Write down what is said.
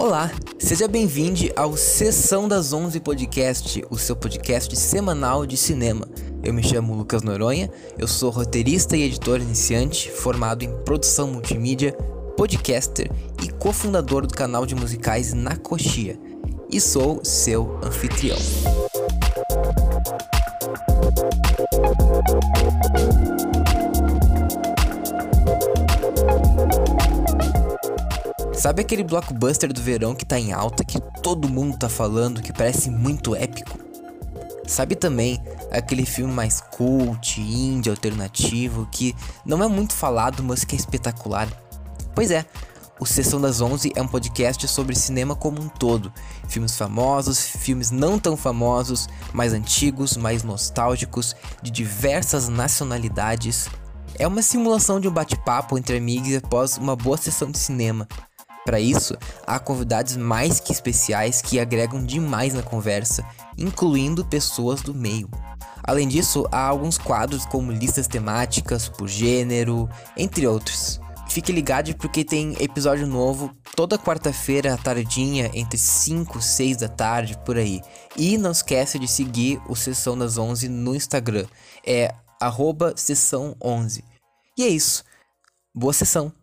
Olá, seja bem-vindo ao Sessão das 11 Podcast, o seu podcast semanal de cinema. Eu me chamo Lucas Noronha, eu sou roteirista e editor iniciante, formado em produção multimídia, podcaster e cofundador do canal de musicais Na Coxia. E sou seu anfitrião. Sabe aquele blockbuster do verão que tá em alta, que todo mundo tá falando, que parece muito épico? Sabe também aquele filme mais cult, indie, alternativo, que não é muito falado, mas que é espetacular? Pois é, o Sessão das 11 é um podcast sobre cinema como um todo. Filmes famosos, filmes não tão famosos, mais antigos, mais nostálgicos, de diversas nacionalidades. É uma simulação de um bate-papo entre amigos após uma boa sessão de cinema. Para isso, há convidados mais que especiais que agregam demais na conversa, incluindo pessoas do meio. Além disso, há alguns quadros como listas temáticas por gênero, entre outros. Fique ligado porque tem episódio novo toda quarta-feira à tardinha, entre 5 e 6 da tarde, por aí. E não esqueça de seguir o Sessão das 11 no Instagram. É arroba sessão 11. E é isso. Boa sessão!